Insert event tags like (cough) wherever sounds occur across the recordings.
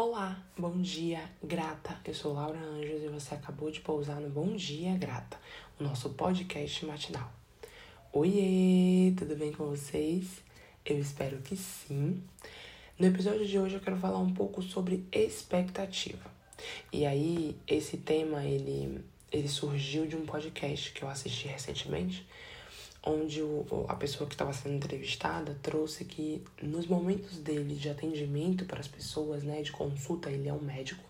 Olá, bom dia, grata. Eu sou Laura Anjos e você acabou de pousar no Bom Dia Grata, o nosso podcast matinal. Oiê, tudo bem com vocês? Eu espero que sim. No episódio de hoje eu quero falar um pouco sobre expectativa. E aí, esse tema ele ele surgiu de um podcast que eu assisti recentemente onde o, a pessoa que estava sendo entrevistada trouxe que nos momentos dele de atendimento para as pessoas, né, de consulta, ele é um médico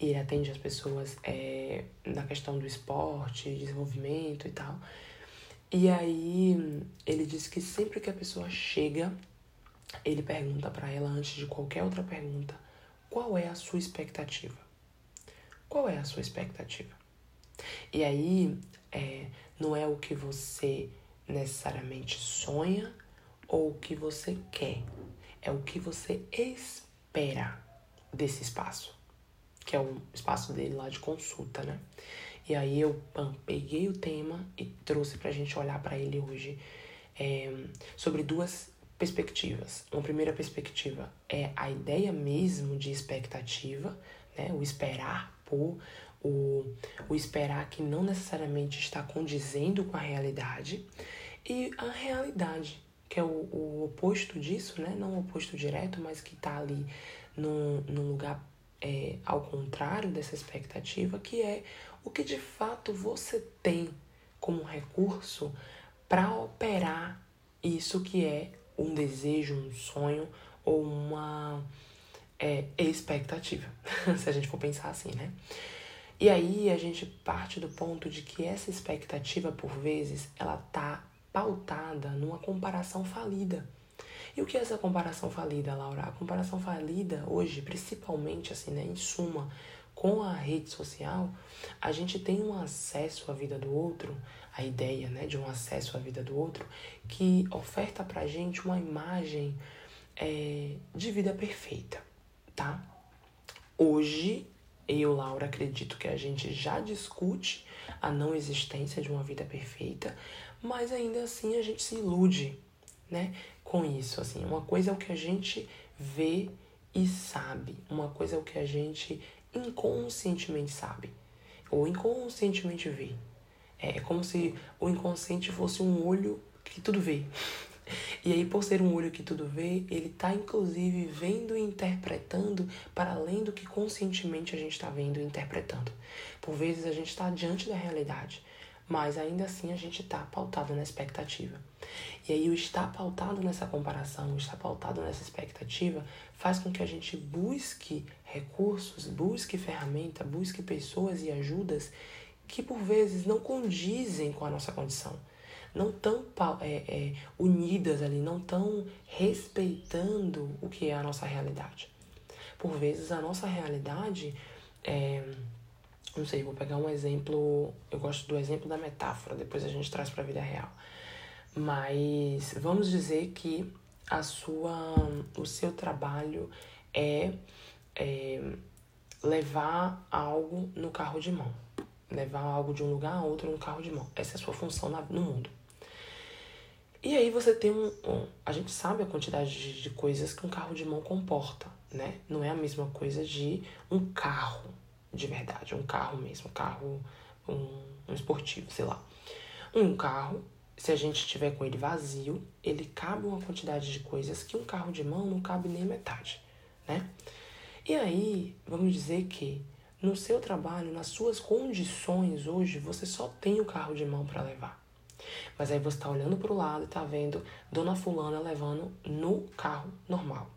e atende as pessoas é, na questão do esporte, desenvolvimento e tal. E aí ele disse que sempre que a pessoa chega, ele pergunta para ela antes de qualquer outra pergunta, qual é a sua expectativa? Qual é a sua expectativa? E aí é, não é o que você necessariamente sonha ou o que você quer. É o que você espera desse espaço, que é o espaço dele lá de consulta, né? E aí eu pam, peguei o tema e trouxe pra gente olhar para ele hoje é, sobre duas perspectivas. Uma primeira perspectiva é a ideia mesmo de expectativa, né? O esperar por, o, o esperar que não necessariamente está condizendo com a realidade e a realidade, que é o, o oposto disso, né? Não o oposto direto, mas que está ali num, num lugar é, ao contrário dessa expectativa, que é o que de fato você tem como recurso para operar isso que é um desejo, um sonho ou uma é, expectativa, (laughs) se a gente for pensar assim, né? E aí a gente parte do ponto de que essa expectativa, por vezes, ela tá pautada numa comparação falida. E o que é essa comparação falida, Laura? A comparação falida hoje, principalmente assim, né, em suma, com a rede social, a gente tem um acesso à vida do outro, a ideia, né, de um acesso à vida do outro, que oferta pra gente uma imagem é, de vida perfeita, tá? Hoje, eu, Laura, acredito que a gente já discute a não existência de uma vida perfeita, mas ainda assim a gente se ilude, né, com isso, assim. Uma coisa é o que a gente vê e sabe, uma coisa é o que a gente inconscientemente sabe ou inconscientemente vê. É como se o inconsciente fosse um olho que tudo vê. E aí, por ser um olho que tudo vê, ele está inclusive vendo e interpretando para além do que conscientemente a gente está vendo e interpretando. Por vezes a gente está diante da realidade, mas ainda assim a gente está pautado na expectativa. E aí, o estar pautado nessa comparação, o estar pautado nessa expectativa, faz com que a gente busque recursos, busque ferramenta, busque pessoas e ajudas que por vezes não condizem com a nossa condição, não tão é, é, unidas ali, não tão respeitando o que é a nossa realidade. Por vezes a nossa realidade é, não sei, vou pegar um exemplo. Eu gosto do exemplo da metáfora, depois a gente traz para a vida real. Mas vamos dizer que a sua, o seu trabalho é, é levar algo no carro de mão. Levar algo de um lugar a outro no carro de mão. Essa é a sua função na, no mundo. E aí você tem um, um, A gente sabe a quantidade de, de coisas que um carro de mão comporta, né? Não é a mesma coisa de um carro de verdade, um carro mesmo, um carro, um, um esportivo, sei lá. Um carro, se a gente tiver com ele vazio, ele cabe uma quantidade de coisas que um carro de mão não cabe nem metade, né? E aí, vamos dizer que no seu trabalho, nas suas condições hoje, você só tem o carro de mão para levar. Mas aí você está olhando para o lado e está vendo Dona Fulana levando no carro normal.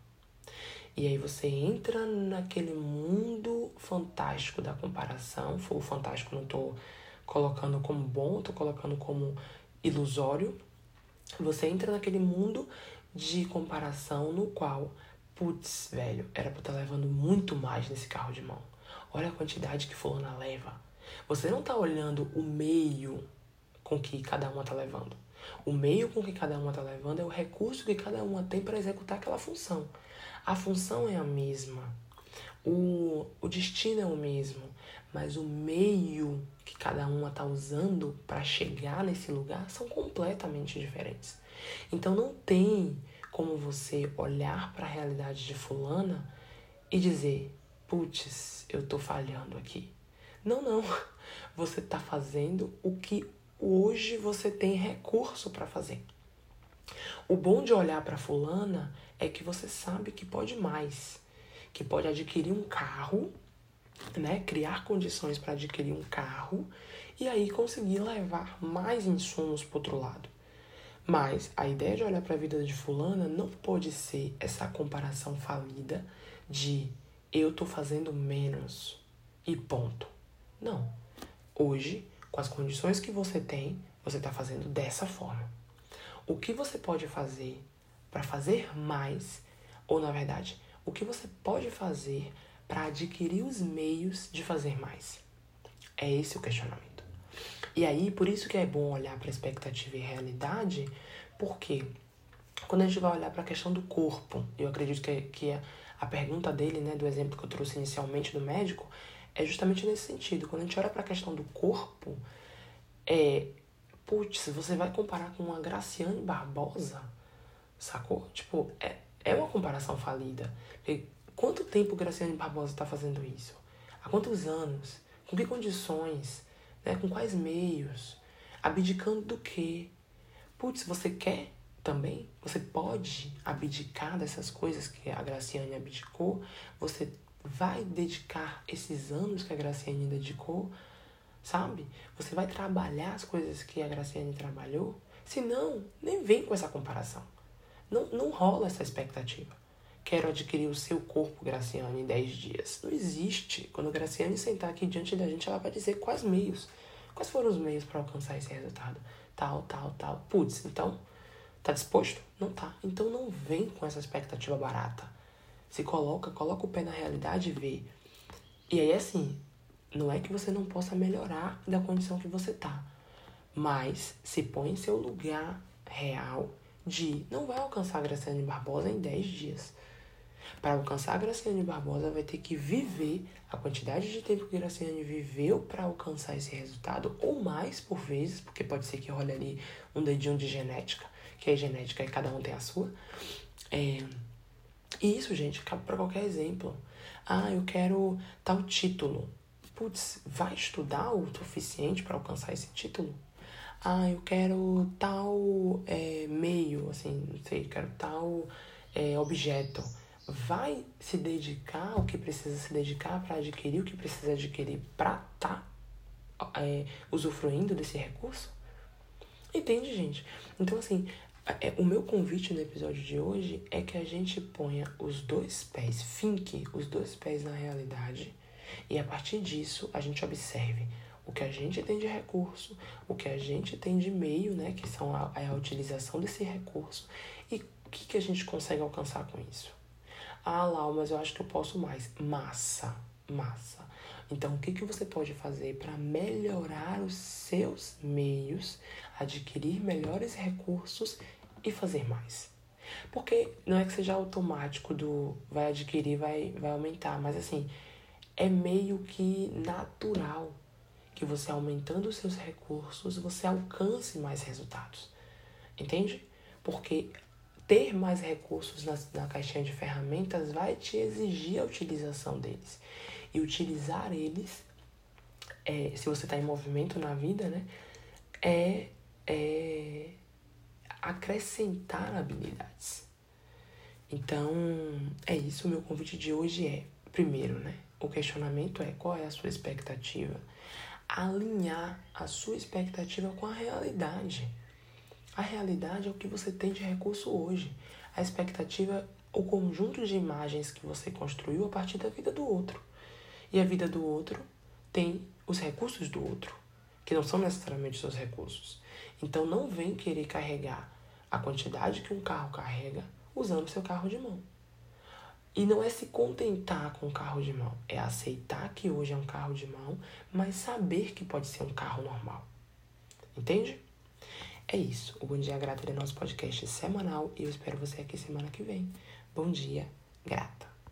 E aí você entra naquele mundo fantástico da comparação. O fantástico não tô colocando como bom, tô colocando como ilusório. Você entra naquele mundo de comparação no qual, putz, velho, era pra estar tá levando muito mais nesse carro de mão. Olha a quantidade que fulana leva. Você não tá olhando o meio com que cada uma tá levando. O meio com que cada uma tá levando é o recurso que cada uma tem para executar aquela função. A função é a mesma, o, o destino é o mesmo, mas o meio que cada uma está usando para chegar nesse lugar são completamente diferentes. Então não tem como você olhar para a realidade de fulana e dizer, putz, eu tô falhando aqui. Não, não. (laughs) Você tá fazendo o que hoje você tem recurso para fazer. O bom de olhar para fulana é que você sabe que pode mais, que pode adquirir um carro, né, criar condições para adquirir um carro e aí conseguir levar mais insumos para outro lado. Mas a ideia de olhar para a vida de fulana não pode ser essa comparação falida de eu tô fazendo menos e ponto. Não. Hoje, com as condições que você tem, você está fazendo dessa forma. O que você pode fazer para fazer mais, ou na verdade, o que você pode fazer para adquirir os meios de fazer mais? É esse o questionamento. E aí, por isso que é bom olhar para expectativa e realidade, porque quando a gente vai olhar para a questão do corpo, eu acredito que, que a, pergunta dele, né, do exemplo que eu trouxe inicialmente do médico, é justamente nesse sentido. Quando a gente olha para a questão do corpo, é. Putz, você vai comparar com uma Graciane Barbosa, sacou? Tipo, é, é uma comparação falida. Quanto tempo Graciane Barbosa está fazendo isso? Há quantos anos? Com que condições? Né? Com quais meios? Abdicando do quê? Putz, você quer também? Você pode abdicar dessas coisas que a Graciane abdicou? Você vai dedicar esses anos que a Graciane dedicou? Sabe? Você vai trabalhar as coisas que a Graciane trabalhou? Se não, nem vem com essa comparação. Não, não rola essa expectativa. Quero adquirir o seu corpo, Graciane, em 10 dias. Não existe. Quando a Graciane sentar aqui diante da gente, ela vai dizer quais meios. Quais foram os meios para alcançar esse resultado? Tal, tal, tal. Putz, então, tá disposto? Não tá. Então não vem com essa expectativa barata. Se coloca, coloca o pé na realidade e vê. E aí, assim, não é que você não possa melhorar da condição que você tá. Mas se põe em seu lugar real de não vai alcançar a Graciane Barbosa em 10 dias. Para alcançar a Graciane Barbosa, vai ter que viver a quantidade de tempo que Graciane viveu para alcançar esse resultado, ou mais por vezes, porque pode ser que role ali um dedinho de genética, que é genética e cada um tem a sua. É... E isso, gente, cabe para qualquer exemplo. Ah, eu quero tal título. Putz, vai estudar o suficiente para alcançar esse título? ah, eu quero tal é, meio, assim, não sei, quero tal é, objeto. Vai se dedicar ao que precisa se dedicar para adquirir o que precisa adquirir para estar tá, é, usufruindo desse recurso? Entende, gente? Então, assim, o meu convite no episódio de hoje é que a gente ponha os dois pés, finque os dois pés na realidade e a partir disso a gente observe o que a gente tem de recurso, o que a gente tem de meio, né, que são a, a utilização desse recurso, e o que, que a gente consegue alcançar com isso. Ah, Lau, mas eu acho que eu posso mais. Massa, massa. Então, o que, que você pode fazer para melhorar os seus meios, adquirir melhores recursos e fazer mais? Porque não é que seja automático do vai adquirir, vai, vai aumentar, mas assim, é meio que natural que você aumentando os seus recursos, você alcance mais resultados. Entende? Porque ter mais recursos na, na caixinha de ferramentas vai te exigir a utilização deles. E utilizar eles, é, se você está em movimento na vida, né, é, é acrescentar habilidades. Então, é isso. O meu convite de hoje é, primeiro, né, o questionamento é qual é a sua expectativa alinhar a sua expectativa com a realidade. A realidade é o que você tem de recurso hoje. A expectativa o conjunto de imagens que você construiu a partir da vida do outro. E a vida do outro tem os recursos do outro, que não são necessariamente seus recursos. Então não vem querer carregar a quantidade que um carro carrega usando seu carro de mão. E não é se contentar com o carro de mão, é aceitar que hoje é um carro de mão, mas saber que pode ser um carro normal. Entende? É isso. O Bom Dia Grata é nosso podcast semanal e eu espero você aqui semana que vem. Bom dia, grata.